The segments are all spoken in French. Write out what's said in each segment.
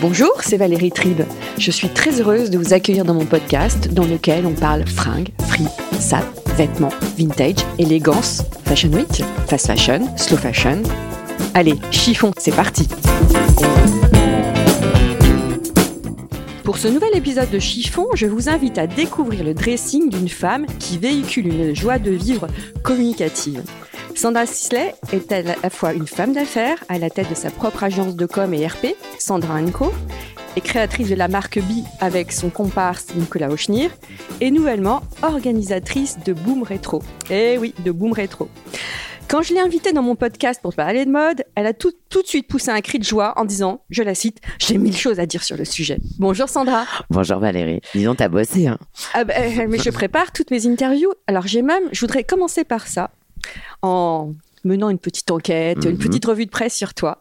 Bonjour, c'est Valérie Tribe. Je suis très heureuse de vous accueillir dans mon podcast dans lequel on parle fringues, free, sap, vêtements, vintage, élégance, fashion week, fast fashion, slow fashion. Allez, chiffon, c'est parti Pour ce nouvel épisode de Chiffon, je vous invite à découvrir le dressing d'une femme qui véhicule une joie de vivre communicative. Sandra Sisley est à la fois une femme d'affaires à la tête de sa propre agence de com et RP, Sandra Co, et créatrice de la marque B avec son comparse Nicolas Auchnir, et nouvellement organisatrice de Boom Retro. Eh oui, de Boom Retro. Quand je l'ai invitée dans mon podcast pour parler de mode, elle a tout, tout de suite poussé un cri de joie en disant, je la cite, j'ai mille choses à dire sur le sujet. Bonjour Sandra. Bonjour Valérie. Disons, t'as bossé. Hein. Ah bah, mais je prépare toutes mes interviews. Alors j'ai même, je voudrais commencer par ça, en menant une petite enquête, une Mhm. petite revue de presse sur toi.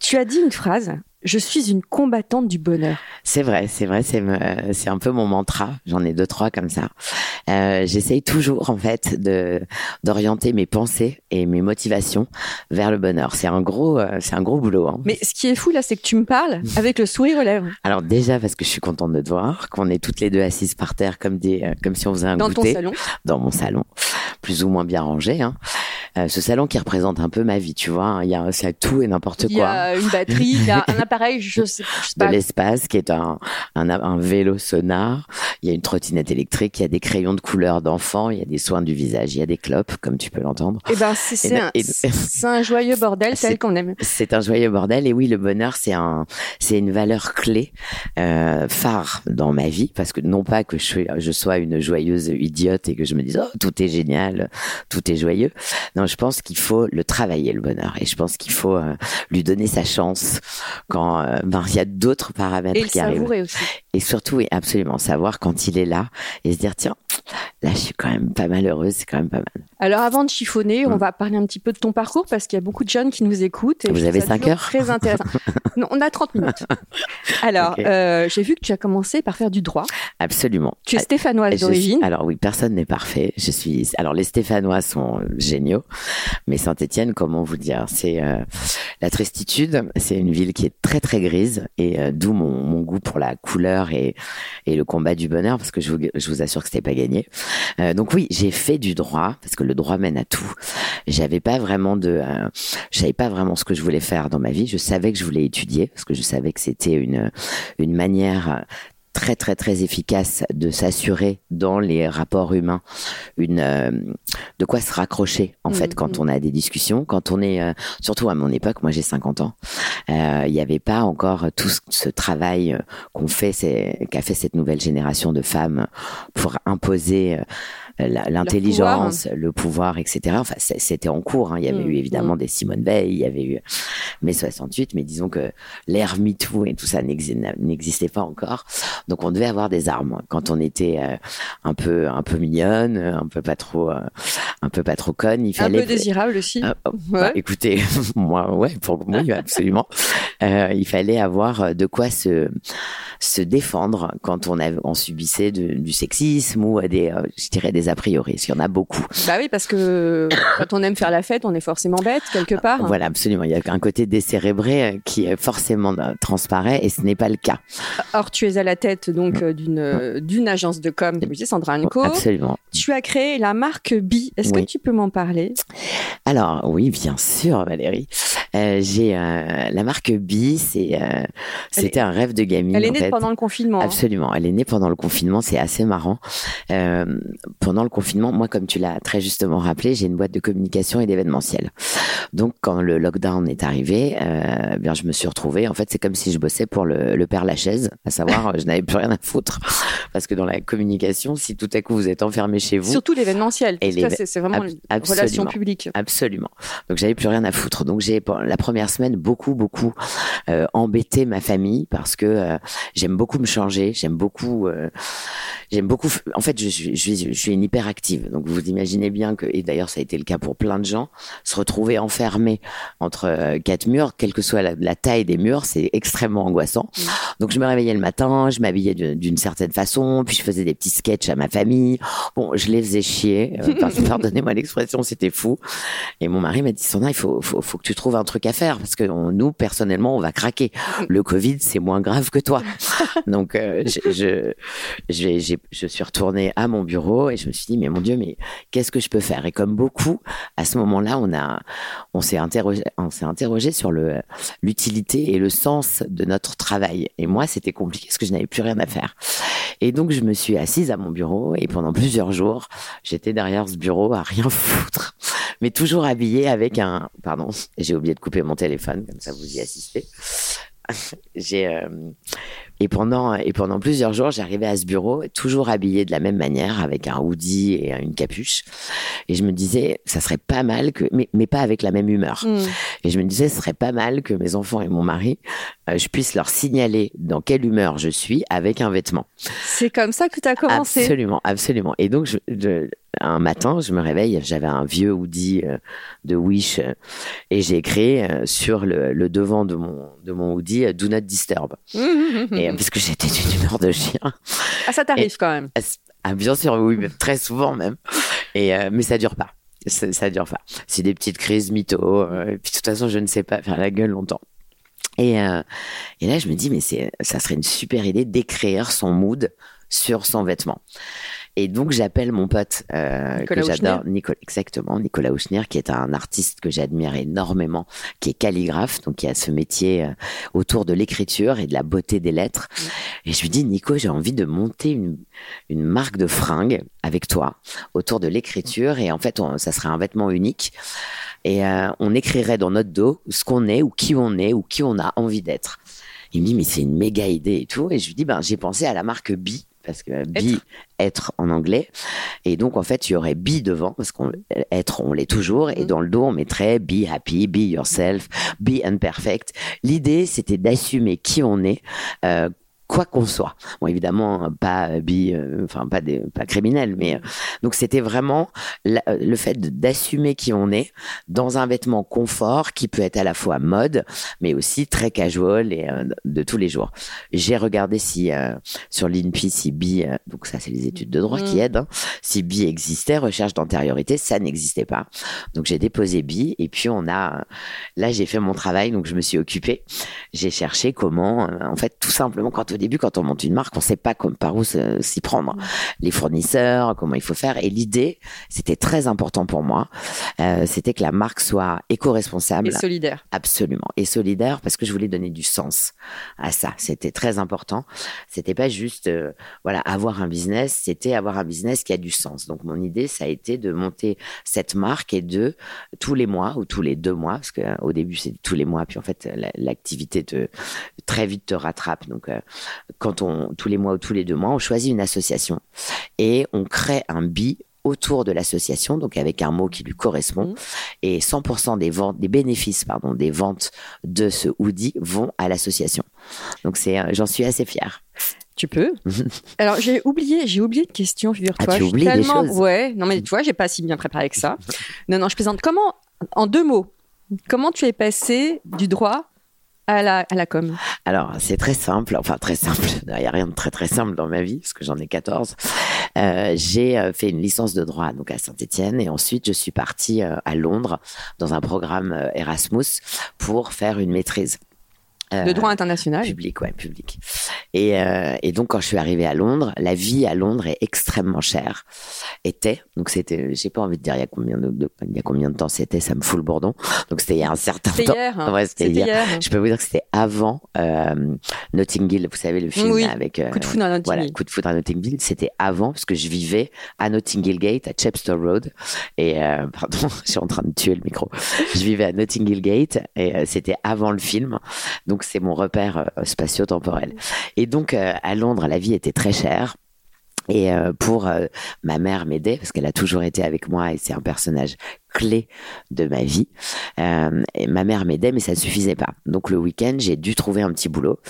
Tu as dit une phrase, je suis une combattante du bonheur. C'est vrai, c'est vrai, c'est un peu mon mantra. J'en ai deux trois comme ça. Euh, J'essaye toujours en fait de d'orienter mes pensées et mes motivations vers le bonheur. C'est un gros, euh, c'est un gros boulot. Hein. Mais ce qui est fou là, c'est que tu me parles avec le sourire aux lèvres. Alors déjà parce que je suis contente de te voir, qu'on est toutes les deux assises par terre comme des, euh, comme si on faisait un Dans ton goûter salon. dans mon salon, plus ou moins bien rangé. Hein. Euh, ce salon qui représente un peu ma vie, tu vois. hein. Il y a, tout et n'importe Il y quoi. a une batterie, il y a un appareil, je sais, je sais de pas. l'espace qui est un, un, un vélo sonar. Il y a une trottinette électrique, il y a des crayons de couleur d'enfants, il y a des soins du visage, il y a des clopes, comme tu peux l'entendre. Eh ben, c'est Et- un, et- c'est un joyeux bordel tel qu'on aime. C'est un joyeux bordel et oui, le bonheur, c'est un, c'est une valeur clé, euh, phare dans ma vie parce que non pas que je, sois- je sois une joyeuse idiote et que je me dise oh tout est génial, tout est joyeux. Non, je pense qu'il faut le travailler le bonheur et je pense qu'il faut euh, lui donner sa chance quand euh, ben, il y a d'autres paramètres Et qui arrivent. aussi. Et surtout, oui, absolument, savoir quand il est là et se dire, tiens, là, je suis quand même pas mal heureuse, c'est quand même pas mal. Alors avant de chiffonner, on Mm. va parler un petit peu de ton parcours parce qu'il y a beaucoup de jeunes qui nous écoutent. Et Vous avez ça cinq toujours heures Très intéressant. non, on a 30 minutes. Alors, euh, j'ai vu que tu as commencé par faire du droit. Absolument. Tu es Ah, stéphanoise d'origine. Alors oui, personne n'est parfait. Je suis. Alors les Stéphanois sont géniaux, mais Saint-Étienne, comment vous dire C'est euh, la tristitude. C'est une ville qui est très très grise et euh, d'où mon, goût pour la couleur et le combat du bonheur parce que je vous, assure que c'était pas gagné. Euh, donc oui, j'ai fait du droit parce que le droit mène à tout. J'avais pas vraiment de, je savais pas vraiment ce que je voulais faire dans ma vie. Je savais que je voulais étudier parce que je savais que c'était une une manière très très très efficace de s'assurer dans les rapports humains une euh, de quoi se raccrocher en fait Mhm. quand on a des discussions quand on est euh, surtout à mon époque moi j'ai 50 ans euh, il n'y avait pas encore tout ce, ce travail euh, qu'on fait c'est qu'a fait cette nouvelle génération de femmes pour imposer euh, l'intelligence, le pouvoir, etc. Enfin, c'était en cours. hein. Il y avait Mhm. eu évidemment des Simone Veil, il y avait eu mai 68, mais disons que l'ère MeToo et tout ça n'exi- n'existait pas encore. Donc on devait avoir des armes quand on était euh, un peu un peu mignonne, un peu pas trop euh, un peu pas trop conne. Il un fallait peu désirable aussi. Oh, Ouais. bah, écoutez, moi, ouais, pour moi, absolument. Il fallait avoir de quoi se se défendre quand on subissait de- du sexisme ou des, je dirais des a priori. Parce qu'il y en a beaucoup. Bah oui, parce que quand on aime faire la fête, on est forcément bête quelque part. Voilà, absolument. Il y a un côté décérébré euh, qui euh, forcément euh, transparaît et ce n'est pas le cas. Or, tu es à la tête donc euh, d'une euh, d'une agence de com, dis, Sandra Co. Absolument. Tu as créé la marque B. Est-ce Oui. que tu peux m'en parler? Alors oui, bien sûr, Valérie. Euh, j'ai euh, la marque Bi, c'est euh, c'était un rêve de gamine. Elle est en née fait. pendant le confinement. Absolument. Elle est née pendant le confinement. C'est assez marrant. Euh, pendant le confinement, moi, comme tu l'as très justement rappelé, j'ai une boîte de communication et d'événementiel. Donc, quand le lockdown est arrivé, euh, bien, je me suis retrouvée. En fait, c'est comme si je bossais pour le, le père Lachaise, à savoir, je n'avais plus rien à foutre. Parce que dans la communication, si tout à coup vous êtes enfermé chez vous, Surtout l'événementiel. Et l'éve- c'est vraiment une relation publique. Absolument. Donc j'avais plus rien à foutre. Donc j'ai la première semaine beaucoup beaucoup euh, embêté ma famille parce que euh, j'aime beaucoup me changer, j'aime beaucoup euh, j'aime beaucoup en fait je je suis une hyperactive. Donc vous imaginez bien que et d'ailleurs ça a été le cas pour plein de gens se retrouver enfermé entre euh, quatre murs, quelle que soit la, la taille des murs, c'est extrêmement angoissant. Donc je me réveillais le matin, je m'habillais d'une certaine façon, puis je faisais des petits sketchs à ma famille. Bon, je les faisais chier. euh, par- Pardonnez-moi l'expression, c'était fou. Et mon mari m'a dit, Sandra, il faut, faut, faut que tu trouves un truc à faire parce que on- nous, personnellement, on va craquer. Le Covid, c'est moins grave que toi. Donc, euh, je, je, je suis retournée à mon bureau et je me suis dit, mais mon Dieu, mais qu'est-ce que je peux faire? Et comme beaucoup, à ce moment-là, on on s'est interrogé, interrogé sur l'utilité et le sens de notre travail. Et moi, c'était compliqué parce que je n'avais plus rien à faire. Et donc, je me suis assise à mon bureau et pendant plusieurs jours, j'étais derrière ce bureau à rien foutre, mais toujours habillée avec un, pardon, j'ai oublié de couper mon téléphone, comme ça vous y assistez. J'ai euh, et pendant et pendant plusieurs jours, j'arrivais à ce bureau toujours habillée de la même manière, avec un hoodie et une capuche. Et je me disais, ça serait pas mal que, mais, mais pas avec la même humeur. Mm. Et je me disais, ce serait pas mal que mes enfants et mon mari, euh, je puisse leur signaler dans quelle humeur je suis avec un vêtement. C'est comme ça que tu as commencé. Absolument, absolument. Et donc, je, je- un matin, je me réveille, j'avais un vieux hoodie euh, de Wish euh, et j'ai écrit sur le, le devant de mon, de mon hoodie Do not disturb. Mmh, mmh, mmh. Et, euh, parce que j'étais d'une humeur de chien. Ah, ça t'arrive quand même. Ah, bien sûr, oui, mais très souvent même. Et, euh, mais ça dure pas. Ça, ça dure pas. C'est des petites crises mytho. euh, et puis de toute façon, je ne sais pas faire la gueule longtemps. Et, euh, et là, je me dis, mais c'est, ça serait une super idée d'écrire son mood sur son vêtement. Et donc, j'appelle mon pote euh, que j'adore, Nicolas, exactement, Nicolas Ouchner, qui est un artiste que j'admire énormément, qui est calligraphe, donc qui a ce métier euh, autour de l'écriture et de la beauté des lettres. Et je lui dis, Nico, j'ai envie de monter une, une marque de fringues avec toi autour de l'écriture. Et en fait on- ça serait un vêtement unique. Et euh, on écrirait dans notre dos ce qu'on est ou qui on est ou qui on a envie d'être. Il me dit mais c'est une méga idée et tout. Et je lui dis ben j'ai pensé à la marque Bi parce que Bi être. en anglais. Et donc en fait il y aurait Bi devant parce qu'on être on l'est toujours. Et dans le dos on mettrait Be happy, Be yourself, Be imperfect. L'idée c'était d'assumer qui on est euh, quoi qu'on soit. Bon, évidemment, pas euh, bi, euh, enfin pas des, pas criminel, mais euh, donc c'était vraiment la- euh, le fait d'assumer qui on est dans un vêtement confort qui peut être à la fois mode, mais aussi très casual et euh, de tous les jours. J'ai regardé si euh, sur l'INPI si bi, euh, donc ça c'est les études de droit qui aident, hein, si bi existait, recherche d'antériorité, ça n'existait pas. Donc j'ai déposé bi et puis on a, là j'ai fait mon travail, donc je me suis occupée j'ai cherché comment, euh, en fait, tout simplement, quand au début, quand on monte une marque, on sait pas comme, par où s'y prendre. Les fournisseurs, comment il faut faire. Et l'idée, c'était très important pour moi, euh, c'était que la marque soit éco-responsable. Et solidaire. Absolument. Et solidaire parce que je voulais donner du sens à ça. C'était très important. C'était pas juste, euh, voilà, avoir un business, c'était avoir un business qui a du sens. Donc, mon idée, ça a été de monter cette marque et de, tous les mois ou tous les deux mois, parce que euh, au début, c'est tous les mois, puis en fait, la- l'activité te, très vite te rattrape. Donc, euh, quand on, tous les mois ou tous les deux mois, on choisit une association et on crée un bi autour de l'association, donc avec un mot qui lui correspond. Et 100% des ventes, des bénéfices, pardon, des ventes de ce hoodie vont à l'association. Donc c'est, euh, j'en suis assez fière. Tu peux. Alors j'ai oublié, j'ai oublié une question, figure-toi. Ah, tu oublies des tellement- choses. Ouais. Non mais tu vois, j'ai pas si bien préparé que ça. Non non, je plaisante. Comment, en deux mots, comment tu es passé du droit à la à la com Alors, c'est très simple, enfin très simple, il n'y a rien de très très simple dans ma vie, parce que j'en ai 14. Euh, j'ai euh, fait une licence de droit donc à Saint-Étienne et ensuite je suis partie euh, à Londres dans un programme Erasmus pour faire une maîtrise. De droit international. Public, ouais, public. Et, euh, et donc, quand je suis arrivée à Londres, la vie à Londres est extrêmement chère. Était, donc c'était, j'ai pas envie de dire il y a combien de, de- il y a combien de temps c'était, ça me fout le bourdon. Donc c'était il y a un certain temps. hier. hein. Ouais, c'était hier. hier. Je peux vous dire que c'était avant euh, Notting Hill, vous savez le film Oui. avec euh, Coup de foudre à Notting voilà, Hill. coup de foudre à Notting Hill, c'était avant parce que je vivais à Notting Hill Gate, à Chepstow Road. Et euh, pardon, je suis en train de tuer le micro. Je vivais à Notting Hill Gate et euh, c'était avant le film. Donc c'est mon repère euh, spatio-temporel. Et donc euh, à Londres, la vie était très chère. Et euh, pour ma mère m'aider parce qu'elle a toujours été avec moi et c'est un personnage clé de ma vie. Et ma mère m'aidait mais ça ne suffisait pas. Donc le week-end j'ai dû trouver un petit boulot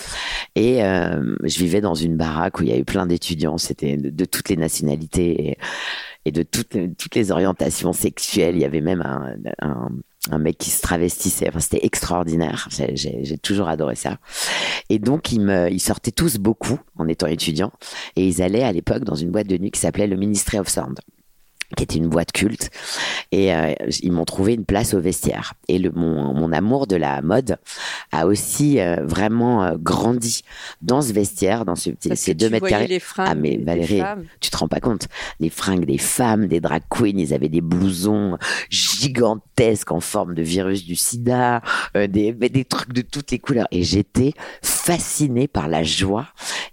et je vivais dans une baraque où il y avait plein d'étudiants. C'était de, toutes les nationalités et, de toutes, les orientations sexuelles. Il y avait même un, un mec qui se travestissait. Enfin, c'était extraordinaire. J'ai- toujours adoré ça. Et donc, ils, me, ils sortaient tous beaucoup en étant étudiants. Et ils allaient à l'époque dans une boîte de nuit qui s'appelait le Ministry of Sound qui était une boîte culte. Et euh, ils m'ont trouvé une place au vestiaire. Et le mon, mon amour de la mode a aussi euh, vraiment euh, grandi dans ce vestiaire dans ce, Parce ces que deux tu mètres carrés. les fringues ah mais des Valérie femmes. tu te rends pas compte. Les fringues des femmes des drag queens ils avaient des blousons gigantesques en forme de virus du sida des des trucs de toutes les couleurs. Et j'étais fascinée par la joie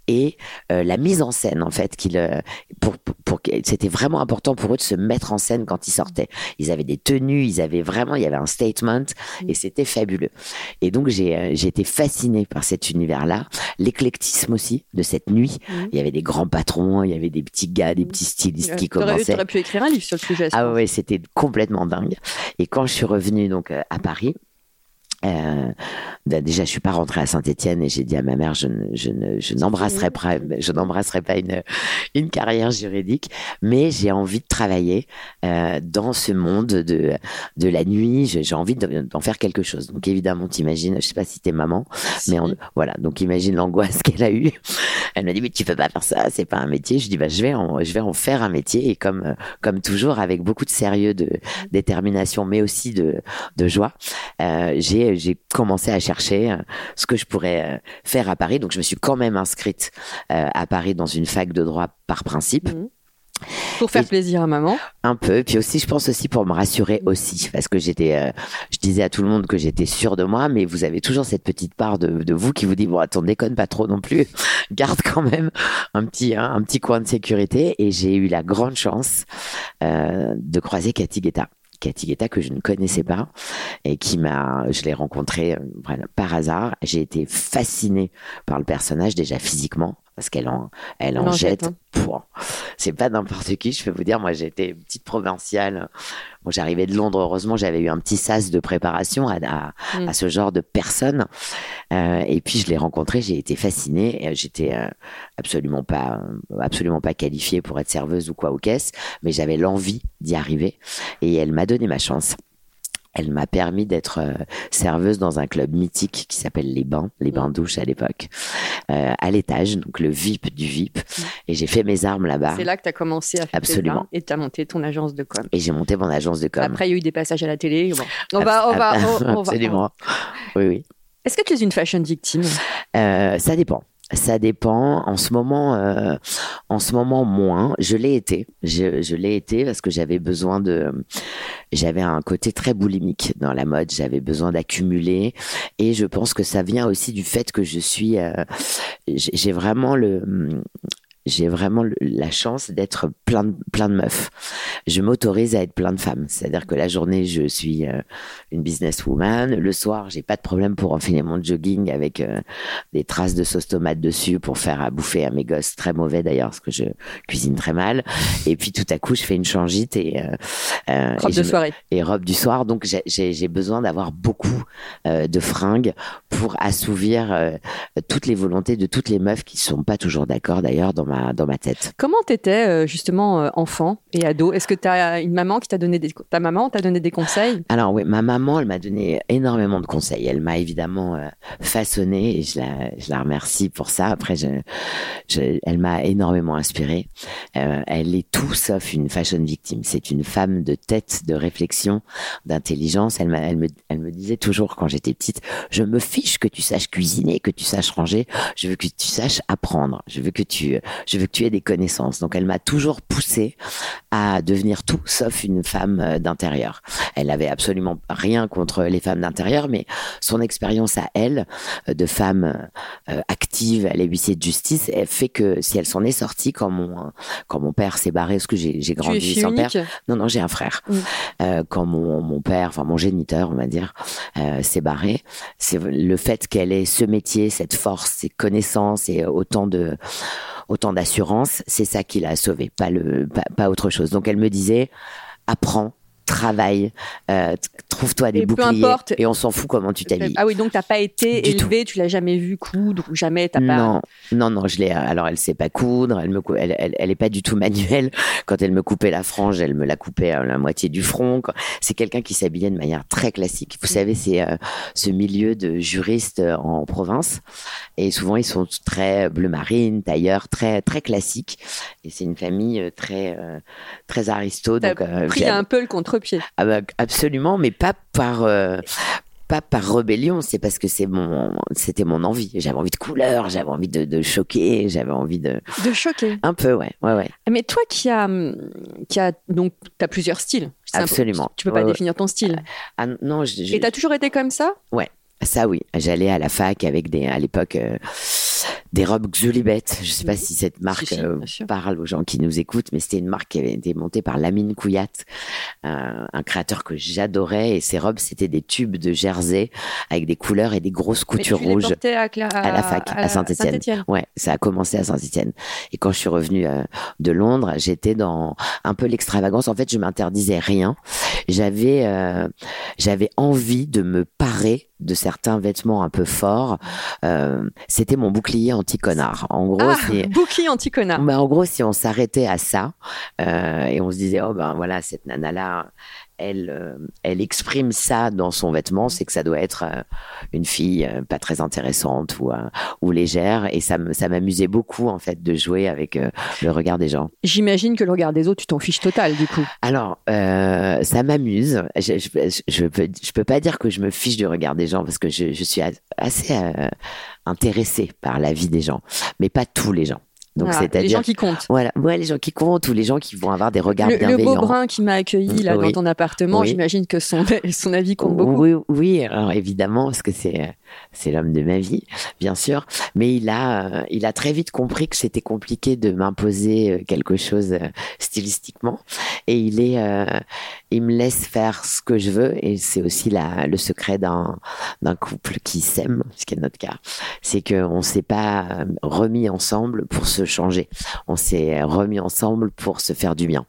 et la mise en scène en fait qu'il pour, pour, pour c'était vraiment important pour eux de se mettre en scène quand ils sortaient ils avaient des tenues ils avaient vraiment il y avait un statement et c'était fabuleux et donc j'ai euh, j'ai été fascinée par cet univers là l'éclectisme aussi de cette nuit Mhm. il y avait des grands patrons il y avait des petits gars des petits stylistes qui commençaient t'aurais pu écrire un livre sur le sujet. je ah ouais, c'était complètement dingue. Et quand je suis revenue donc euh, à Paris, euh, déjà je suis pas rentrée à Saint-Étienne et j'ai dit à ma mère je ne je ne je n'embrasserai pas je n'embrasserai pas une une carrière juridique, mais j'ai envie de travailler euh, dans ce monde de de la nuit. J'ai envie de- d'en faire quelque chose. Donc évidemment, t'imagines, je sais pas si t'es maman, mais on- voilà. Donc imagine l'angoisse qu'elle a eue. Elle m'a dit mais tu peux pas faire ça, c'est pas un métier. Je dis bah je vais en je vais en faire un métier et comme comme toujours avec beaucoup de sérieux, de détermination, mais aussi de de joie. euh, j'ai j'ai commencé à chercher euh, ce que je pourrais euh, faire à Paris. Donc je me suis quand même inscrite euh, à Paris dans une fac de droit par principe. Pour faire Et- plaisir à maman. Un peu, puis aussi, je pense aussi pour me rassurer aussi, parce que j'étais, euh, je disais à tout le monde que j'étais sûre de moi, mais vous avez toujours cette petite part de, de vous qui vous dit bon, attends, déconne pas trop non plus, garde quand même un petit, hein, un petit coin de sécurité. Et j'ai eu la grande chance euh, de croiser Cathy Guetta. Cathy Guetta que je ne connaissais pas et qui m'a, je l'ai rencontrée euh, par hasard. J'ai été fascinée par le personnage déjà physiquement parce qu'elle en, elle en jette, jette. hein. C'est pas n'importe qui, je peux vous dire. Moi, j'étais petite provinciale. Bon, j'arrivais de Londres. Heureusement, j'avais eu un petit sas de préparation à, à, Mm. à ce genre de personne. Euh, et puis, je l'ai rencontrée. J'ai été fascinée. Euh, J'étais euh, absolument pas, absolument pas qualifiée pour être serveuse ou quoi ou qu'est-ce, mais j'avais l'envie d'y arriver. Et elle m'a donné ma chance. Elle m'a permis d'être euh, serveuse dans un club mythique qui s'appelle Les Bains, les Bains douches à l'époque, euh, à l'étage, donc le VIP du VIP. Et j'ai fait mes armes là-bas. C'est là que tu as commencé à faire tes Absolument. bains et tu as monté ton agence de com. Et j'ai monté mon agence de com. Après, il y a eu des passages à la télé. Bon. On va, on va, on- on va- Absolument. Oui, oui. Est-ce que tu es une fashion victime? Euh, ça dépend. Ça dépend. En ce moment, euh, en ce moment moins. Je l'ai été. Je, l'ai été parce que j'avais besoin de. J'avais un côté très boulimique dans la mode. J'avais besoin d'accumuler, et je pense que ça vient aussi du fait que je suis. euh, j'ai vraiment le. J'ai vraiment la chance d'être plein de, plein de meufs. Je m'autorise à être plein de femmes. C'est-à-dire que la journée, je suis euh, une businesswoman. Le soir, j'ai pas de problème pour enfiler mon jogging avec euh, des traces de sauce tomate dessus pour faire à bouffer à mes gosses très mauvais d'ailleurs parce que je cuisine très mal et puis tout à coup je fais une changite et, euh, Robe et de me- soirée. et robe du soir donc j'ai- besoin d'avoir beaucoup de fringues pour assouvir toutes les volontés de toutes les meufs qui sont pas toujours d'accord d'ailleurs dans ma ma dans ma tête. Comment t'étais euh, justement euh, enfant et ado? Est-ce que t'as une maman qui t'a donné des ta maman t'a donné des conseils? Alors oui, ma maman, elle m'a donné énormément de conseils. Elle m'a évidemment euh, façonné et je la, je la remercie pour ça. Après, je, je- elle m'a énormément inspirée. Euh, elle est tout sauf une fashion victime. C'est une femme de tête, de réflexion, d'intelligence. Elle, elle, me, elle me disait toujours quand j'étais petite, je me fiche que tu saches cuisiner, que tu saches ranger. Je veux que tu saches apprendre. Je veux que tu, je veux que tu aies des connaissances. Donc, elle m'a toujours poussée à devenir tout sauf une femme euh, d'intérieur. Elle n'avait absolument rien contre les femmes d'intérieur, mais son expérience à elle, euh, de femme euh, active, elle est huissier de justice, elle fait que si elle s'en est sortie quand mon quand mon père s'est barré, parce que j'ai grandi sans père. Non, non, j'ai un frère. Mm. Euh, quand mon, mon père, enfin mon géniteur, on va dire, euh, s'est barré, c'est le fait qu'elle ait ce métier, cette force, ces connaissances et autant de autant d'assurance, c'est ça qui l'a sauvée, pas le pas, pas autre chose. Donc elle me disait, apprends, travaille, euh, trouve-toi des Et boucliers importe. et on s'en fout comment tu t'habilles. Ah oui, donc t'as pas été Du élevé, tu l'as jamais vu coudre ou jamais t'as pas. Non, non, non, je l'ai. Alors, elle sait pas coudre. Elle me, cou- elle, elle, elle est pas du tout manuelle. Quand elle me coupait la frange, elle me la coupait à la moitié du front. C'est quelqu'un qui s'habillait de manière très classique. Vous savez, c'est euh, ce milieu de juristes euh, en province, et souvent ils sont très bleu marine, tailleurs, très très classiques. Et c'est une famille euh, très euh, très aristo. Donc, euh, pris un peu le contre-pied. ah bah, absolument, mais pas par euh, pas par rébellion, c'est parce que c'est mon c'était mon envie. J'avais envie de couleurs, j'avais envie de, de choquer, j'avais envie de De choquer. un peu ouais ouais ouais. Mais toi qui as, qui a donc t'as plusieurs styles. Un peu- Absolument. Tu peux pas Ouais, ouais. définir ton style. Ah non, je, je- Et t'as toujours été comme ça? Ça oui, j'allais à la fac avec des à l'époque euh, des robes Xulibet. Je sais pas Mhm. si cette marque Si, si, euh, parle aux gens qui nous écoutent, mais c'était une marque qui avait été montée par Lamine Couillat, un, un créateur que j'adorais. Et ces robes, c'était des tubes de jersey avec des couleurs et des grosses Mais coutures tu rouges. à, à la fac, à Saint-Étienne. Saint-Étienne. Ouais, ça a commencé à Saint-Étienne. Et quand je suis revenue euh, de Londres, j'étais dans un peu l'extravagance. En fait, je m'interdisais rien. J'avais, euh, j'avais envie de me parer de certains vêtements un peu forts. Euh, c'était mon bouclier anti-connard. En gros, Ah, c'est bouclier anti-connard. mais en gros, si on s'arrêtait à ça euh, et on se disait, oh ben voilà, cette nana-là, elle, euh, elle exprime ça dans son vêtement, c'est que ça doit être euh, une fille euh, pas très intéressante ou, ou légère. Et ça m'amusait beaucoup en fait de jouer avec le regard des gens. J'imagine que le regard des autres, tu t'en fiches total du coup. Alors, euh, ça m'amuse. Je, je, je peux, je peux pas dire que je me fiche du regard des gens parce que je, je suis assez euh, intéressée par la vie des gens, mais pas tous les gens. Donc, Voilà, les c'est-à-dire gens qui comptent. Voilà, ouais, les gens qui comptent ou les gens qui vont avoir des regards Le, le bienveillants. beau brun qui m'a accueilli là Oui. dans ton appartement, Oui. j'imagine que son, son avis compte beaucoup. Oui, oui, alors évidemment, parce que c'est euh, c'est l'homme de ma vie, bien sûr. Mais il a euh, il a très vite compris que c'était compliqué de m'imposer euh, quelque chose euh, stylistiquement, et il est euh, il me laisse faire ce que je veux, et c'est aussi la le secret d'un d'un couple qui s'aime, ce qui est notre cas, c'est que on s'est pas remis ensemble pour se changer, on s'est remis ensemble pour se faire du bien.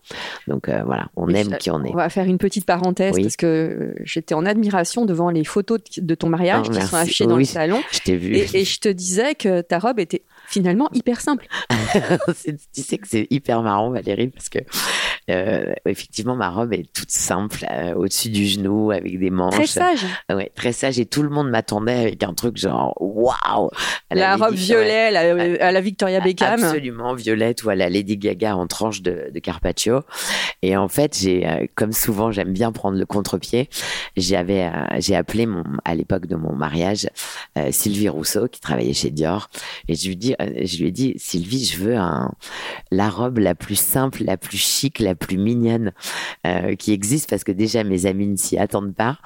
Donc euh, voilà, on aime qui on est. On va faire une petite parenthèse Oui. parce que j'étais en admiration devant les photos de, ton mariage Oh, qui merci. sont dans Oui. le salon. Je t'ai vu. Et, et je te disais que ta robe était finalement hyper simple. Tu sais que c'est hyper marrant, Valérie, parce que euh, effectivement, ma robe est toute simple, euh, au-dessus du genou, avec des manches. Très sage. Ouais, très sage. Et tout le monde m'attendait avec un truc genre waouh. La robe ouais. violet la- à la Victoria Beckham. Absolument violette ou à la Lady Gaga en tranche de, de Carpaccio. Et en fait, j'ai, euh, comme souvent, j'aime bien prendre le contre-pied. J'avais, euh, j'ai appelé mon, à l'époque de mon mariage, euh, Sylvie Rousseau, qui travaillait chez Dior. Et je lui dis, euh, je lui ai dit, Sylvie, je veux un, la robe la plus simple, la plus chic, la plus mignonne euh, qui existe parce que déjà mes amis ne s'y attendent pas.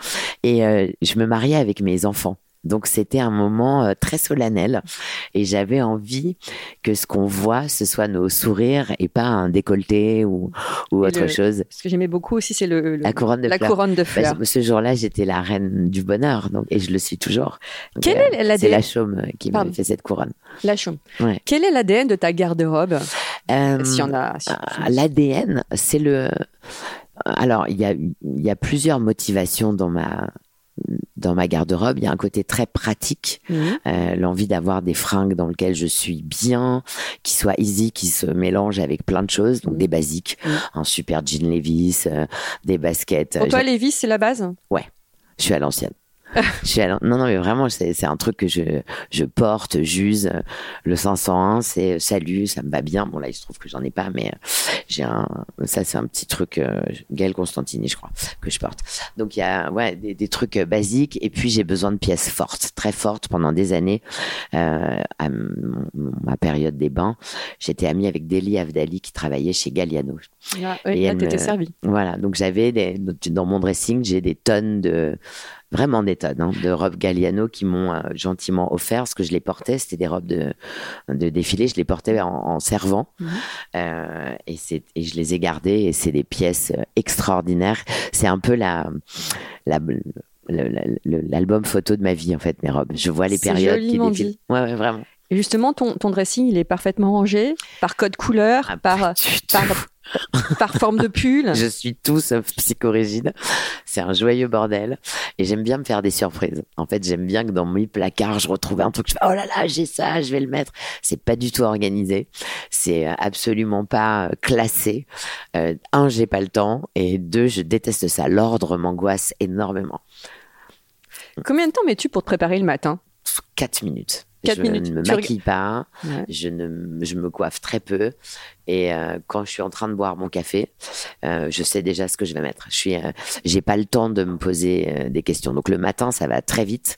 Et euh, je me mariais avec mes enfants. Donc c'était un moment euh, très solennel et j'avais envie que ce qu'on voit ce soit nos sourires et pas un décolleté ou, ou autre le- chose. Ce que j'aimais beaucoup aussi, c'est le, le- La couronne de la fleurs. couronne de Bah, fleurs. ce jour-là, j'étais la reine du bonheur, donc et je le suis toujours. Donc, Quelle euh, est la C'est dé- la chaume qui m'a fait cette couronne. La chaume. Ouais. Quel est l'ADN de ta garde-robe? Euh, S'il y en a. si- Ah, L'ADN, c'est le. Alors, il y a, il y a plusieurs motivations dans ma dans ma garde-robe. Il y a un côté très pratique, Mhm. euh, l'envie d'avoir des fringues dans lesquelles je suis bien, qui soient easy, qui se mélangent avec plein de choses, donc Mhm. des basiques, Mhm. un super jean Levi's, euh, des baskets. Pour Euh, toi, Lévis, c'est la base? Je suis à l'ancienne. Je suis non non mais vraiment c'est un truc que je je porte j'use. Le 501 c'est euh, salut ça me va bien. Bon là il se trouve que j'en ai pas mais euh, j'ai un ça c'est un petit truc euh, Gaël Constantini je crois que je porte. Donc il y a ouais des, des trucs euh, basiques. Et puis j'ai besoin de pièces fortes très fortes pendant des années. Euh, à ma période des bains j'étais amie avec Deli Avdali qui travaillait chez Galliano. Ah, oui, Et Là, t'étais me- servi. voilà, donc j'avais des, dans mon dressing, j'ai des tonnes de, vraiment des tonnes hein, de robes Galliano qui m'ont euh, gentiment offert parce que je les portais, c'était des robes de, de défilé, je les portais en, en servant Mhm. Euh, et, je les ai gardées et c'est des pièces euh, extraordinaires. C'est un peu la, la, l'album photo de ma vie en fait, mes robes. Je vois les périodes qui défilent. Ouais, ouais, vraiment. Et justement, ton, ton dressing, il est parfaitement rangé par code couleur, Ah, par. Par forme de pull. Je suis tout sauf psychorigide. C'est un joyeux bordel. Et j'aime bien me faire des surprises. En fait, j'aime bien que dans mes placards, je retrouve un truc. Je fais, oh là là, j'ai ça, je vais le mettre. C'est pas du tout organisé. C'est euh, absolument pas euh, classé. Euh, un, j'ai pas le temps. Et deux, je déteste ça. L'ordre m'angoisse énormément. Combien de temps mets-tu pour te préparer le matin? Quatre minutes. Quatre je minutes. ne me Tu maquille pas. Ouais. Je, ne, je me coiffe très peu. Et euh, quand je suis en train de boire mon café, euh, je sais déjà ce que je vais mettre. Je suis, euh, j'ai pas le temps de me poser des questions. Donc le matin, ça va très vite.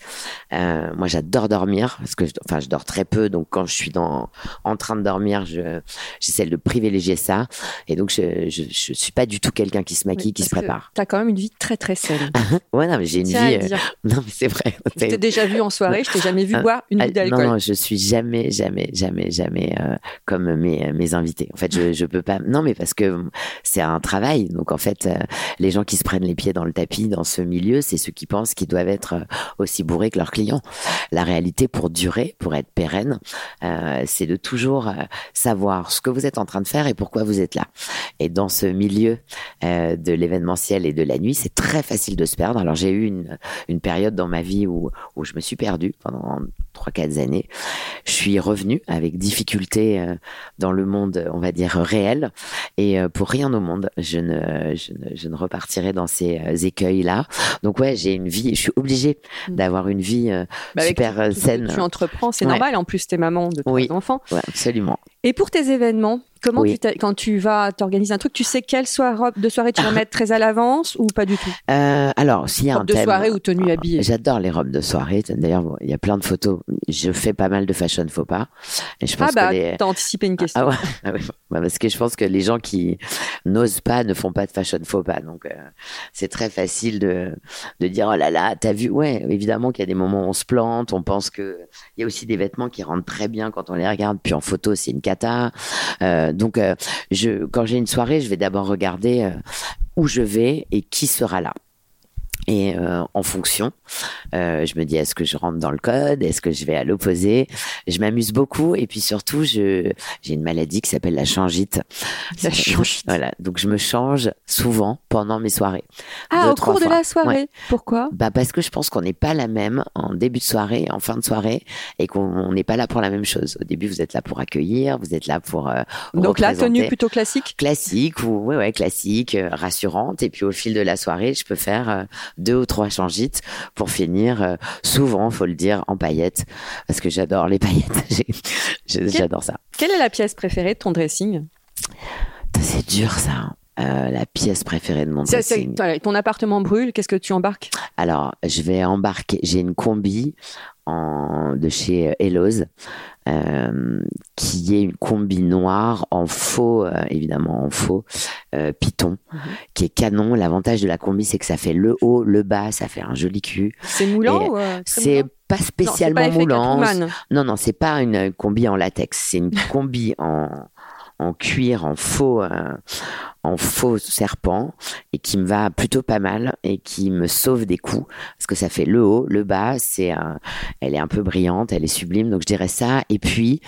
Moi, j'adore dormir parce que, je, enfin, je dors très peu. Donc quand je suis dans, en train de dormir, je, j'essaie de privilégier ça. Et donc je, je, je suis pas du tout quelqu'un qui se maquille, Oui, qui se prépare. T'as quand même une vie très très saine. Ouais, non, mais j'ai une Tiens vie. Non, mais c'est vrai. Je t'ai déjà vu en soirée, je t'ai jamais vu Ah, boire une Ah, bouteille non, d'alcool. non, je suis jamais, jamais, jamais, jamais comme mes, mes invités. En fait, je, je peux pas. Non, mais parce que c'est un travail. Donc, en fait, euh, les gens qui se prennent les pieds dans le tapis dans ce milieu, c'est ceux qui pensent qu'ils doivent être euh, aussi bourrés que leurs clients. La réalité, pour durer, pour être pérenne, euh, c'est de toujours savoir ce que vous êtes en train de faire et pourquoi vous êtes là. Et dans ce milieu de l'événementiel et de la nuit, c'est très facile de se perdre. Alors, j'ai eu une, une période dans ma vie où, où je me suis perdue pendant trois quatre années. Je suis revenue avec difficulté dans le monde, on dire réel, et euh, pour rien au monde, je ne, je ne, je ne repartirai dans ces euh, écueils-là. Donc ouais, j'ai une vie, je suis obligée Mm. d'avoir une vie euh, Bah, super euh, saine. Tu entreprends, c'est Ouais. normal. En plus, t'es maman de trois Oui. enfants. Ouais, absolument. Et pour tes événements, comment Oui. tu t'as- quand tu vas t'organiser un truc, tu sais quelle soirée, robe de soirée tu vas mettre très à l'avance ou pas du tout? Euh, alors, s'il y a Robe un de thème, soirée ou tenue habillée J'adore les robes de soirée. D'ailleurs, bon, il y a plein de photos. Je fais pas mal de fashion faux pas. Et je pense Ah bah, les... t'as anticipé une question. Ah ouais, ah. Bah, parce que je pense que les gens qui n'osent pas ne font pas de fashion faux pas. Donc, euh, c'est très facile de, de dire, oh là là, t'as vu, ouais, évidemment qu'il y a des moments où on se plante, on pense que il y a aussi des vêtements qui rentrent très bien quand on les regarde, puis en photo, c'est une cata. Euh, donc, euh, quand j'ai une soirée, je vais d'abord regarder euh, où je vais et qui sera là. Et euh, en fonction, euh, je me dis est-ce que je rentre dans le code, est-ce que je vais à l'opposé? Je m'amuse beaucoup et puis surtout, je j'ai une maladie qui s'appelle la changite. La changite. Voilà, donc je me change souvent pendant mes soirées. Ah, Deux, au cours de la soirée. Ouais. Pourquoi? Bah parce que je pense qu'on n'est pas la même en début de soirée, en fin de soirée, et qu'on n'est pas là pour la même chose. Au début, vous êtes là pour accueillir, vous êtes là pour euh, Donc la tenue plutôt classique? Classique ou ouais ouais classique euh, rassurante et puis au fil de la soirée je peux faire euh, deux ou trois changites pour finir euh, souvent faut le dire en paillettes parce que j'adore les paillettes. J'adore ça. Quelle est la pièce préférée de ton dressing? C'est dur ça hein. Euh, la pièce préférée de mon dressing. Ton appartement brûle, qu'est-ce que tu embarques? Alors je vais embarquer j'ai une combi en de chez euh, Eloz euh, qui est une combi noire en faux, euh, évidemment en faux euh, Python, Mhm. qui est canon. L'avantage de la combi, c'est que ça fait le haut, le bas, ça fait un joli cul. C'est moulant C'est pas Non, spécialement pas moulant. Non, non, c'est pas une combi en latex, c'est une combi en en cuir, en faux, euh, en faux serpent, et qui me va plutôt pas mal et qui me sauve des coups parce que ça fait le haut, le bas, c'est, elle est un peu brillante, elle est sublime, donc je dirais ça. Et puis,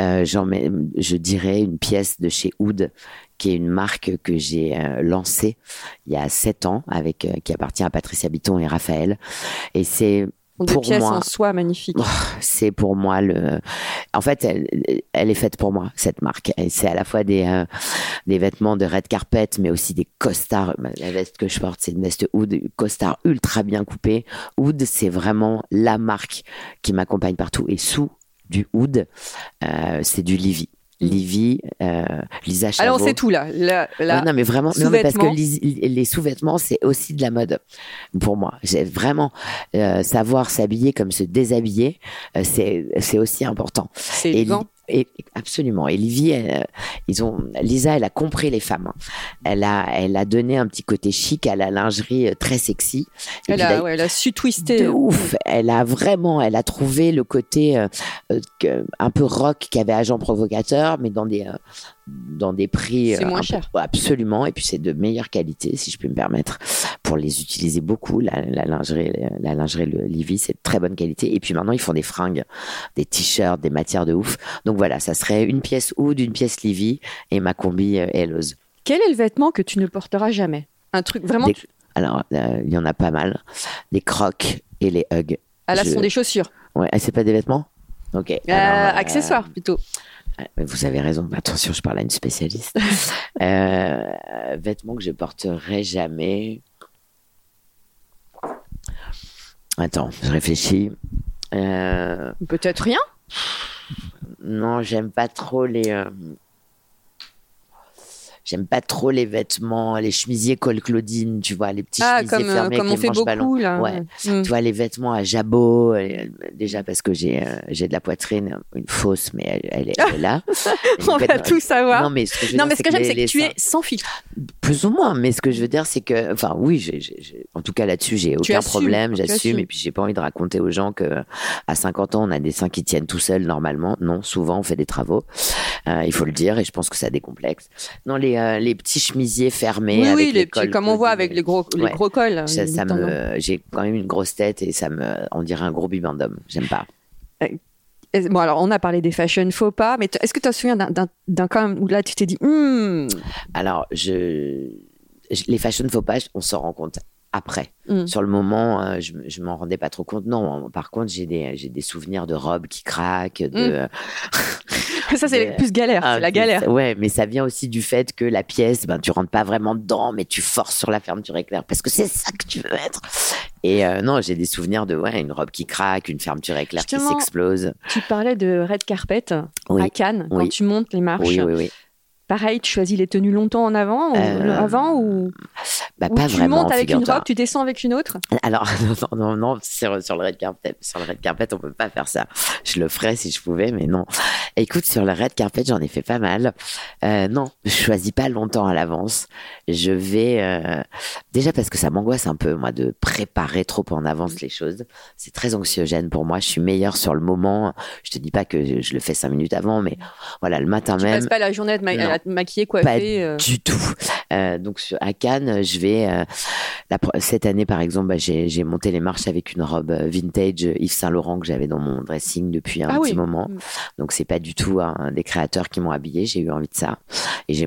euh, je dirais une pièce de chez Oud qui est une marque que j'ai euh, lancée il y a sept ans, avec qui appartient à Patricia Biton et Raphaël. Et c'est Des pour pièces moi, en soie magnifiques. c'est pour moi le. En fait, elle, elle est faite pour moi cette marque. C'est à la fois des euh, des vêtements de red carpet, mais aussi des costards. La veste que je porte, c'est une veste Oud, costard ultra bien coupé. Oud, c'est vraiment la marque qui m'accompagne partout. Et sous du Oud, euh, c'est du Livy. Livy, euh, Lisa Chavot. Alors, c'est tout là. Là, là, Ouais, non, mais vraiment, non, mais parce que les, les sous-vêtements, c'est aussi de la mode pour moi. J'ai vraiment euh, savoir s'habiller comme se déshabiller, euh, c'est c'est aussi important. c'est Et, absolument. Et Livy, elle, euh, ils ont Lisa, elle a compris les femmes. hein. Elle a elle a donné un petit côté chic à la lingerie euh, très sexy. Et Elle a, ouais, elle a su twister. de ouf. Elle a vraiment, elle a trouvé le côté euh, euh, un peu rock qu'avait Agent Provocateur, mais dans des euh, dans des prix C'est euh, moins peu- cher. absolument. Et puis c'est de meilleure qualité, si je puis me permettre, pour les utiliser beaucoup. La, la lingerie, la lingerie le Livy, c'est de très bonne qualité. Et puis maintenant, ils font des fringues, des t-shirts, des matières de ouf. Donc voilà, ça serait une pièce Oud, une pièce Livy et ma combi euh, Hello's. Quel est le vêtement que tu ne porteras jamais? Un truc vraiment. Des- tu- Alors, euh, il y en a pas mal. Des crocs et les hugs. Ah là, je- ce sont des chaussures. Ouais, ah, c'est pas des vêtements? Ok. Euh, euh, accessoires plutôt. Vous avez raison. Attention, je parle à une spécialiste. euh, vêtements que je porterai jamais. Attends, je réfléchis. Euh, Peut-être rien? non, j'aime pas trop les. euh, J'aime pas trop les vêtements, les chemisiers col Claudine, tu vois, les petits Ah, chemisiers comme, euh, fermés comme avec on les fait manches ballons. beaucoup là. Ouais. Mm. Tu vois, les vêtements à jabot, euh, déjà parce que j'ai euh, j'ai de la poitrine, une fausse, mais elle, elle est, elle est là. On va tout savoir. Non, mais ce que je veux Non, dire, mais ce que j'aime, c'est que tu es sans filtre. plus ou moins, mais ce que je veux dire, c'est que, enfin, oui, en tout cas là-dessus, j'ai aucun assumes, problème, j'assume, et puis j'ai pas envie de raconter aux gens que à 50 ans, on a des seins qui tiennent tout seuls normalement. Non, souvent, on fait des travaux. Euh, il faut le dire, et je pense que ça décomplexe. Non, les, euh, les petits chemisiers fermés. Oui, avec oui, les petits, cols comme on voit avec les gros, les Ouais. gros cols. Ça, ça me, j'ai quand même une grosse tête et ça me, on dirait un gros bibendum. J'aime pas. Et- Bon, alors, on a parlé des fashion faux pas, mais est-ce que tu te souviens d'un- quand même où là, tu t'es dit, Hmm, Alors, je, je- les fashion faux pas, on s'en rend compte après. Mm. Sur le moment, euh, je, je m'en rendais pas trop compte. Non, par contre, j'ai des, j'ai des souvenirs de robes qui craquent, de. ça, c'est plus galère, Ah, c'est la galère. Ouais, mais ça vient aussi du fait que la pièce, ben, tu rentres pas vraiment dedans, mais tu forces sur la fermeture éclair parce que c'est ça que tu veux mettre. Et euh, non, j'ai des souvenirs de ouais, une robe qui craque, une fermeture éclair qui Justement, s'explose. Tu parlais de red carpet Oui. à Cannes, quand tu montes les marches. Oui, oui, oui. Pareil, tu choisis les tenues longtemps en avant, ou, Euh, avant ou, Bah, pas tu vraiment. montes avec une robe, tu descends avec une autre? Alors, non, non, non, sur, sur le red carpet, sur le red carpet, on peut pas faire ça. Je le ferais si je pouvais, mais non. Écoute, sur le red carpet, j'en ai fait pas mal. Euh, non, je choisis pas longtemps à l'avance. Je vais, euh, déjà parce que ça m'angoisse un peu, moi, de préparer trop en avance les choses. C'est très anxiogène pour moi. Je suis meilleure sur le moment. Je te dis pas que je, je le fais cinq minutes avant, mais voilà, le matin Tu même. passes pas la journée à te, ma- Non. maquiller, Pas coiffer. euh. du tout. Euh, donc sur- à Cannes, je vais euh, la cette année par exemple, bah, j'ai monté les marches avec une robe euh, vintage Yves Saint Laurent que j'avais dans mon dressing depuis un Ah petit oui. moment. Mm. Donc c'est pas du tout un des créateurs qui m'ont habillé. J'ai eu envie de ça et j'ai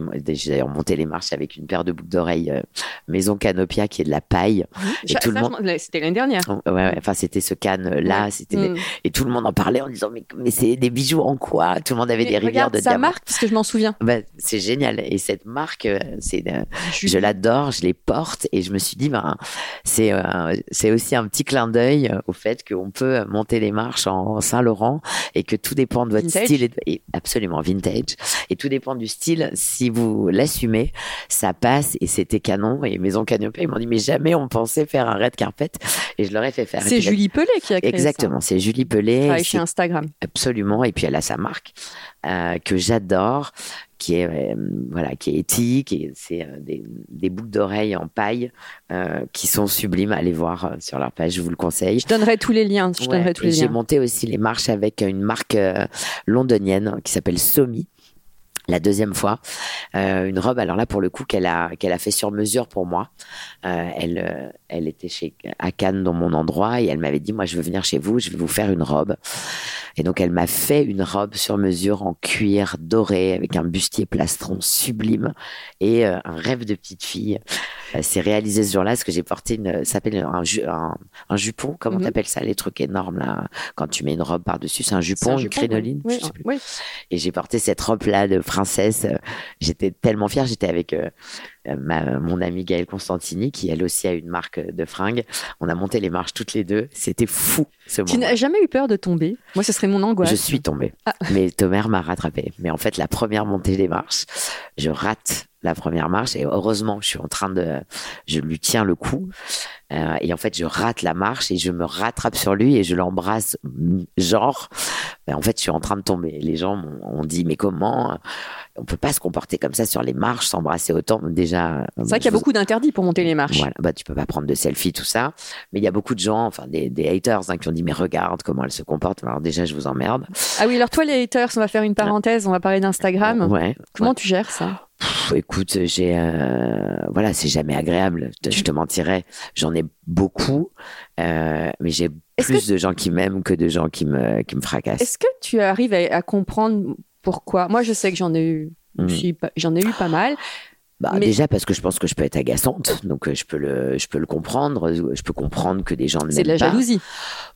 d'ailleurs monté les marches avec une paire de boucles d'oreilles euh, Maison Canopia qui est de la paille. Et Ça- tout le ça, monde- je m'en- C'était l'année dernière. Ouais, ouais, enfin c'était ce Cannes là, c'était Mm. et tout le monde en parlait en disant mais mais c'est des bijoux en quoi? Tout le monde avait Mais des rivières regarde de sa diamants. marque, parce que je m'en souviens. Bah, c'est génial et cette marque c'est. Je l'adore, je les porte et je me suis dit, ben, c'est euh, c'est aussi un petit clin d'œil euh, au fait qu'on peut monter les marches en Saint-Laurent et que tout dépend de votre Vintage. style, et, et absolument vintage, et tout dépend du style. Si vous l'assumez, ça passe et c'était canon. Et Maison Canopée, ils m'ont dit, mais jamais on pensait faire un red carpet et je leur ai fait faire. C'est Julie Pelé qui a créé Exactement, c'est Julie. Pelé. Travaille c'est- chez Instagram. Absolument. Et puis elle a sa marque euh, que j'adore, qui est euh, voilà, qui est éthique. Et c'est euh, des, des boucles d'oreilles en paille euh, qui sont sublimes. Allez voir euh, sur leur page, je vous le conseille. Je donnerai tous les liens. Je Ouais, donnerai tous les J'ai monté aussi les marches avec une marque euh, londonienne qui s'appelle Somi. La deuxième fois, euh, une robe. Alors là, pour le coup, qu'elle a qu'elle a fait sur mesure pour moi. Euh, elle euh, elle était chez à Cannes dans mon endroit et elle m'avait dit moi je veux venir chez vous, je vais vous faire une robe. Et donc elle m'a fait une robe sur mesure en cuir doré avec un bustier plastron sublime et un rêve de petite fille. Euh, C'est réalisé ce jour-là, parce que j'ai porté une, ça s'appelle un, ju- un, un jupon, comment Mhm. t'appelles ça, les trucs énormes là, quand tu mets une robe par-dessus, c'est un jupon, un une jupon, crinoline, oui. je sais plus. Oui, Et j'ai porté cette robe-là de princesse. J'étais tellement fière. J'étais avec euh, ma, mon amie Gaëlle Constantini, qui elle aussi a une marque de fringues. On a monté les marches toutes les deux. C'était fou ce Tu moment. n'as jamais eu peur de tomber? Moi, ce serait mon angoisse. Je suis tombée. Ah. Mais Tomer m'a rattrapée. Mais en fait, la première montée des marches, je rate la première marche et heureusement, je suis en train de, je lui tiens le cou. Euh, et en fait, je rate la marche et je me rattrape sur lui et je l'embrasse, mm, genre, ben, en fait, je suis en train de tomber. Les gens m'ont ont dit, mais comment On peut pas se comporter comme ça sur les marches, s'embrasser autant. Déjà, C'est vrai qu'il y a beaucoup d'interdits pour monter les marches. voilà, bah tu peux pas prendre de selfie tout ça, mais il y a beaucoup de gens, enfin des, des haters hein, qui ont dit mais regarde comment elle se comporte. Alors déjà je vous emmerde. Ah oui, alors toi, les haters, on va faire une parenthèse, on va parler d'Instagram. Ouais. Comment ouais. tu gères ça? Pff, écoute, j'ai euh, voilà, c'est jamais agréable. Je te, je te mentirais. J'en ai beaucoup, euh, mais j'ai plus de gens qui m'aiment que de gens qui me qui me fracassent. Est-ce que tu arrives à, à comprendre pourquoi? Moi, je sais que j'en ai eu, Mm. j'en ai eu pas mal. Bah, Mais- Déjà parce que je pense que je peux être agaçante, donc euh, je peux le je peux le comprendre. Je peux comprendre que des gens ne C'est de la pas. jalousie.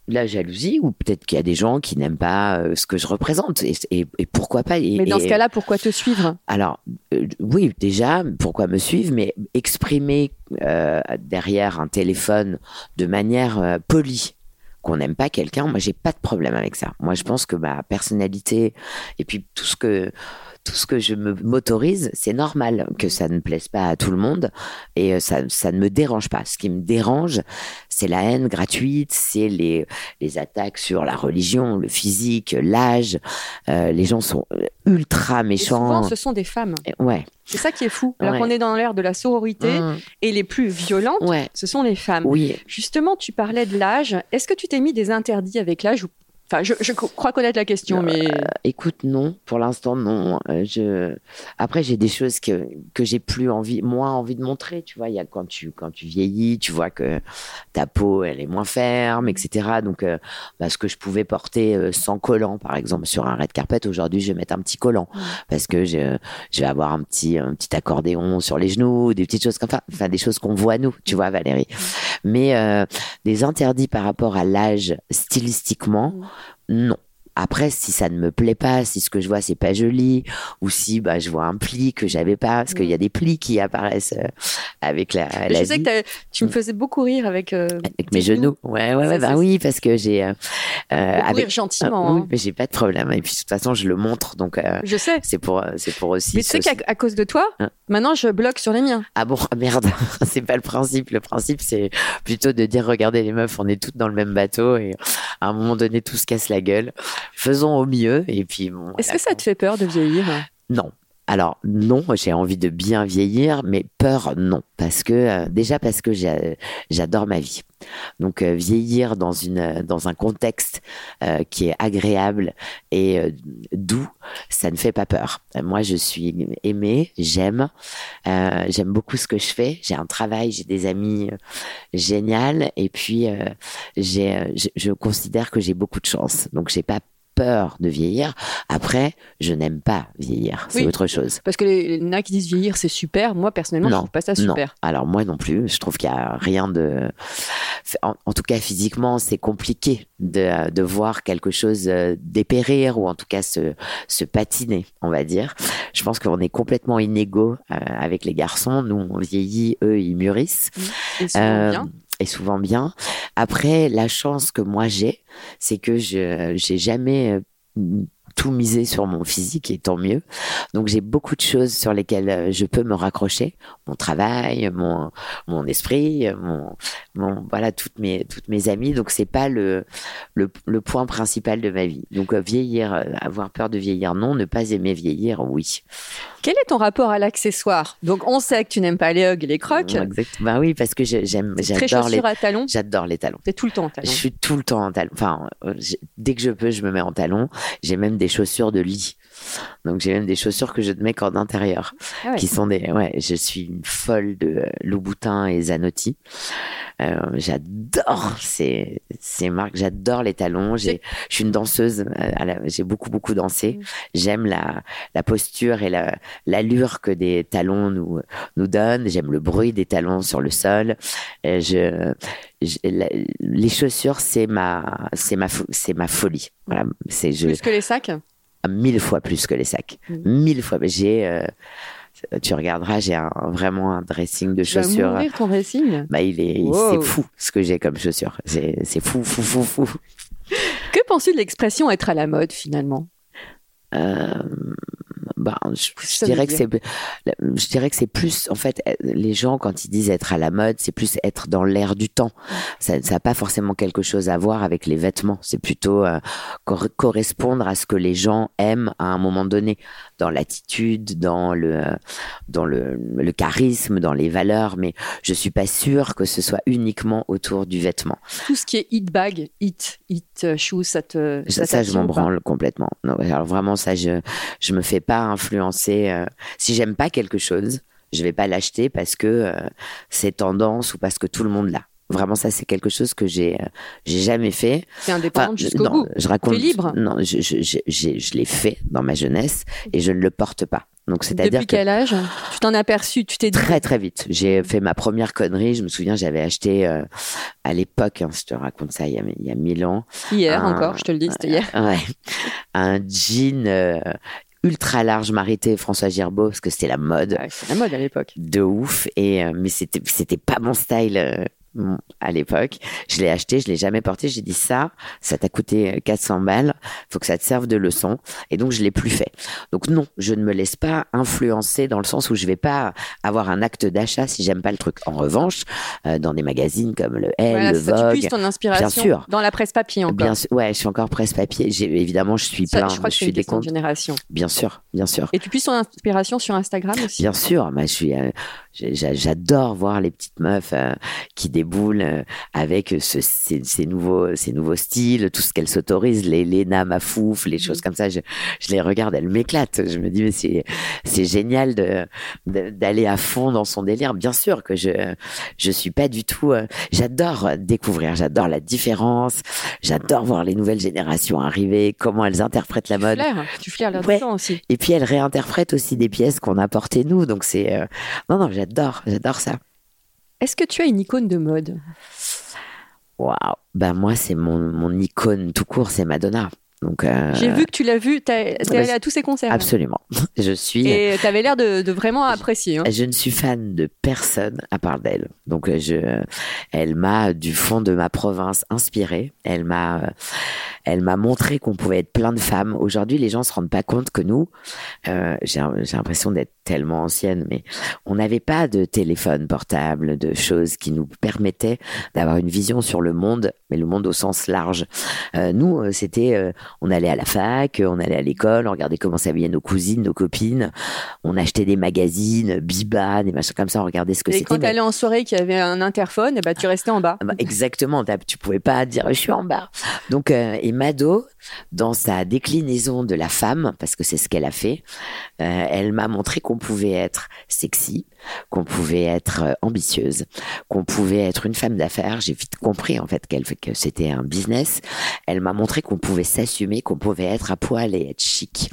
la jalousie ou peut-être qu'il y a des gens qui n'aiment pas euh, ce que je représente et, et- et pourquoi pas et- Mais dans ce cas-là, pourquoi te suivre? Alors euh, oui déjà pourquoi me suivre? Mais exprimer euh, derrière un téléphone de manière euh, polie qu'on n'aime pas quelqu'un moi j'ai pas de problème avec ça moi je pense que ma personnalité et puis tout ce que tout ce que je me m'autorise, c'est normal que ça ne plaise pas à tout le monde et euh, ça, ça ne me dérange pas. Ce qui me dérange, c'est la haine gratuite, c'est les, les attaques sur la religion, le physique, l'âge. Euh, les gens sont euh, ultra Et méchants. Souvent, ce sont des femmes. Ouais. C'est ça qui est fou. Alors Ouais. qu'on est dans l'ère de la sororité Mmh. et les plus violentes, Ouais. ce sont les femmes. Oui. Justement, tu parlais de l'âge. Est-ce que tu t'es mis des interdits avec l'âge ou... Enfin, je, crois connaître la question, mais Écoute, non. Pour l'instant, non. Euh, je... Après, j'ai des choses que, que j'ai plus envie, moins envie de montrer. Tu vois, il y a quand tu, quand tu vieillis, tu vois que ta peau, elle est moins ferme, etc. Donc, euh, bah, ce que je pouvais porter euh, sans collant, par exemple, sur un red carpet, aujourd'hui, je vais mettre un petit collant. Parce que je, je vais avoir un petit, un petit accordéon sur les genoux, des petites choses comme ça. Enfin, des choses qu'on voit nous, tu vois, Valérie. Mais euh, des interdits par rapport à l'âge stylistiquement, non. Après, si ça ne me plaît pas, si ce que je vois c'est pas joli, ou si bah je vois un pli que j'avais pas, parce qu'il y a des plis qui apparaissent euh, avec la, la je sais vie, que tu me faisais beaucoup rire avec, euh, avec mes genoux. Ouais, ouais, ouais, bah oui, parce que j'ai euh, euh, avec rire gentiment. Ah, oui, hein. mais j'ai pas de problème. Et puis de toute façon, je le montre, donc Je sais. c'est pour c'est pour aussi. Mais tu sais qu'à à cause de toi, Hein. maintenant je bloque sur les miens. Ah bon, ah merde, c'est pas le principe. Le principe, c'est plutôt de dire, regardez les meufs, on est toutes dans le même bateau et à un moment donné, tout se casse la gueule. Faisons au mieux et puis bon. Est-ce que ça te fait peur de vieillir? Non. Alors non, j'ai envie de bien vieillir, mais peur non, parce que euh, déjà parce que j'adore ma vie. Donc euh, vieillir dans une euh, dans un contexte euh, qui est agréable et doux, ça ne fait pas peur. Moi, je suis aimée, j'aime, j'aime beaucoup ce que je fais. J'ai un travail, j'ai des amis géniales, et puis j'ai, je, je considère que j'ai beaucoup de chance. Donc j'ai pas peur de vieillir. Après, je n'aime pas vieillir, c'est Oui. autre chose. Parce que les, les nains qui disent vieillir, c'est super. Moi, personnellement, je Non, trouve pas ça Non, super. alors moi non plus. Je trouve qu'il y a rien de. En, en tout cas, physiquement, c'est compliqué de, de voir quelque chose euh, dépérir ou en tout cas se, se patiner, on va dire. Je pense qu'on est complètement inégaux euh, avec les garçons. Nous, on vieillit, eux, ils mûrissent. Euh, bien. Souvent bien. Après, la chance que moi j'ai, c'est que je j'ai jamais euh, tout misé sur mon physique et tant mieux. Donc j'ai beaucoup de choses sur lesquelles euh, je peux me raccrocher, mon travail, mon mon esprit, mon mon voilà toutes mes toutes mes amies. Donc c'est pas le le le point principal de ma vie. Donc euh, vieillir, euh, avoir peur de vieillir, non. Ne pas aimer vieillir, oui. Quel est ton rapport à l'accessoire? Donc, on sait que tu n'aimes pas les hugs et les crocs. Exact. Bah oui, parce que j'aime j'adore les chaussures à talons. j'adore les talons. T'es tout le temps en talons. Je suis tout le temps en talons. Enfin, dès que je peux, je me mets en talons. J'ai même des chaussures de lit. Donc j'ai même des chaussures que je mets qu'en intérieur, Ah ouais. qui sont des. Ouais, je suis une folle de Louboutin et Zanotti. Euh, j'adore ces, ces marques, j'adore les talons. J'ai, je suis une danseuse, euh, j'ai beaucoup beaucoup dansé. J'aime la, la posture et la, l'allure que des talons nous nous donnent. J'aime le bruit des talons sur le sol. Je, je- la- les chaussures, c'est ma, c'est ma, c'est ma folie. Voilà, c'est je Plus que les sacs? Mille fois plus que les sacs, mille fois. J'ai, euh, tu regarderas, j'ai un, vraiment un dressing de Tu chaussures. mourir ton dressing? Bah, il est, Wow. c'est fou ce que j'ai comme chaussures. C'est, c'est fou, fou, fou, fou. Que penses-tu de l'expression être à la mode finalement? Euh, bah, je, dirais que c'est, je dirais que c'est plus, en fait, euh, les gens quand ils disent être à la mode, c'est plus être dans l'air du temps. Ça, n'a pas forcément quelque chose à voir avec les vêtements. C'est plutôt euh, cor- correspondre à ce que les gens aiment à un moment donné, dans l'attitude, dans le, dans le, le charisme, dans les valeurs. Mais je suis pas sûre que ce soit uniquement autour du vêtement. Tout ce qui est hit bag, hit, hit euh, shoes, ça te. Ça, ça, je m'en branle complètement. Non, alors vraiment, ça, je je me fais pas influencer. euh, si j'aime pas quelque chose, je vais pas l'acheter parce que euh, c'est tendance ou parce que tout le monde l'a. Vraiment, ça, c'est quelque chose que j'ai euh, j'ai jamais fait. T'es indépendante Enfin, jusqu'au bout. je raconte. Libre. Non, je je je, j'ai- je l'ai fait dans ma jeunesse et je ne le porte pas. Donc, c'est-à-dire Depuis que quel âge? Tu t'en as aperçu, tu t'es dit. très très vite. J'ai fait ma première connerie. Je me souviens, j'avais acheté euh, à l'époque, hein, je te raconte ça, il y a, il y a mille ans, Hier un- encore, je te le dis, c'était hier. Ouais. Un jean ultra large marité François Girbeau parce que c'était la mode Ouais, c'est la mode à l'époque. de ouf et euh, mais c'était c'était pas mon style euh, à l'époque. Je l'ai acheté, je l'ai jamais porté, j'ai dit ça, ça t'a coûté euh, 400 balles, faut que ça te serve de leçon et donc je l'ai plus fait. Donc non, je ne me laisse pas influencer dans le sens où je vais pas avoir un acte d'achat si j'aime pas le truc. En revanche, euh, dans des magazines comme le Elle, Voilà, le tu Vogue, puisses ton inspiration bien sûr. dans la presse papier encore. Bien sûr, ouais, je suis encore presse-papier. J'ai évidemment, je suis Ça, plein, je crois que je suis des comptes. génération. Bien sûr, bien sûr. Et tu puisses ton inspiration sur Instagram aussi. Bien sûr, moi, je suis, euh, j'adore voir les petites meufs euh, qui déboulent euh, avec ce, ces, ces nouveaux, ces nouveaux styles, tout ce qu'elles s'autorisent, les Léna Mafouf, les choses comme ça. Je, je les regarde, elles m'éclatent. Je me dis, mais c'est, c'est génial de, de- d'aller à fond dans son délire. Bien sûr que je, je suis pas du tout. euh, j'adore découvrir, j'adore la différence, j'adore voir les nouvelles générations arriver, comment elles interprètent la mode. Flair, tu flaires Ouais. là-dedans aussi. Et puis elle réinterprète aussi des pièces qu'on a portées nous. Donc c'est euh, non non j'adore j'adore ça. Est-ce que tu as une icône de mode? Waouh. Ben moi c'est mon mon icône tout court c'est Madonna. Donc euh, J'ai vu que tu l'as vu, t'es t'es bah, allé à tous ses concerts. hein. absolument. Je suis Et t'avais l'air de, de vraiment apprécier. hein. je ne suis fan de personne à part d'elle. Donc euh, je elle m'a du fond de ma province inspirée. Elle m'a euh, elle m'a montré qu'on pouvait être plein de femmes. Aujourd'hui, les gens se rendent pas compte que nous, euh, j'ai l'impression d'être tellement ancienne, mais on n'avait pas de téléphone portable, de choses qui nous permettaient d'avoir une vision sur le monde, mais le monde au sens large. Euh, nous, euh, c'était, euh, on allait à la fac, on allait à l'école, on regardait comment s'habillaient nos cousines, nos copines, on achetait des magazines, Biba, des machins comme ça, on regardait ce que Et c'était. quand mais- t'allais en soirée qu'il y avait un interphone, eh ben, tu restais en bas. ah bah, exactement, tu pouvais pas dire je suis en bas. Donc euh, et Mado, dans sa déclinaison de la femme, parce que c'est ce qu'elle a fait, elle m'a montré qu'on pouvait être sexy, qu'on pouvait être euh, ambitieuse, qu'on pouvait être une femme d'affaires. J'ai vite compris en fait qu'elle que c'était un business. Elle m'a montré qu'on pouvait s'assumer, qu'on pouvait être à poil et être chic,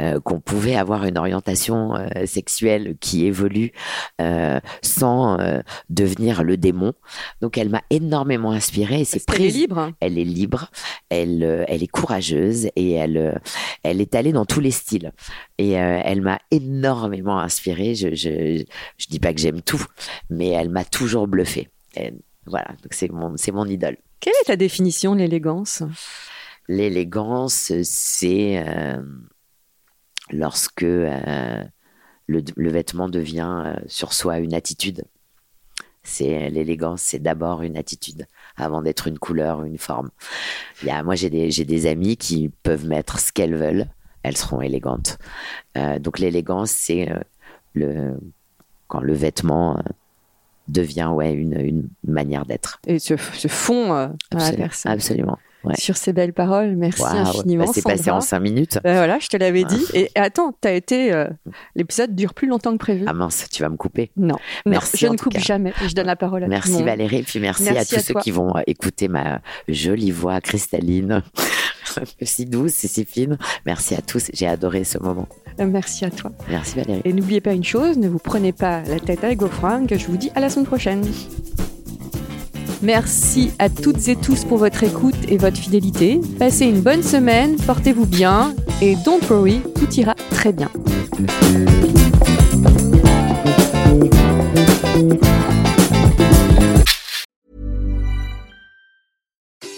euh, qu'on pouvait avoir une orientation euh, sexuelle qui évolue euh, sans devenir le démon. Donc elle m'a énormément inspirée et c'est Parce qu'elle est libre. Elle est libre, elle, elle est courageuse et elle, elle est allée dans tous les styles. Et euh, elle m'a énormément inspirée. Je, je, je dis pas que j'aime tout, mais elle m'a toujours bluffé. Et voilà, donc c'est mon, c'est mon idole. Quelle est ta définition de l'élégance? L'élégance, c'est euh, lorsque euh, le, le vêtement devient sur soi une attitude. C'est l'élégance, c'est d'abord une attitude avant d'être une couleur ou une forme. Il y a, moi, j'ai des, j'ai des amis qui peuvent mettre ce qu'elles veulent, elles seront élégantes. Euh, donc l'élégance, c'est euh, le quand le vêtement euh, devient ouais une, une manière d'être. Et ce, ce fond à la Absolument. personne. Absolument. Ouais. sur ces belles paroles. Merci Waouh, infiniment. bah, c'est passé en cinq minutes. Ben voilà, je te l'avais dit. Et attends, t'as été. euh, L'épisode dure plus longtemps que prévu. Ah mince, tu vas me couper. non, non, merci je ne coupe jamais. Je donne la parole à Merci. Valérie, puis merci, Merci à à tous ceux toi. qui vont écouter ma jolie voix cristalline, si douce et si fine. Merci à tous, j'ai adoré ce moment. Euh, Merci à toi. Merci Valérie. Et n'oubliez pas une chose, ne vous prenez pas la tête avec vos fringues. Je vous dis à la semaine prochaine. Merci à toutes et tous pour votre écoute et votre fidélité. Passez une bonne semaine, portez-vous bien et don't worry, tout ira très bien.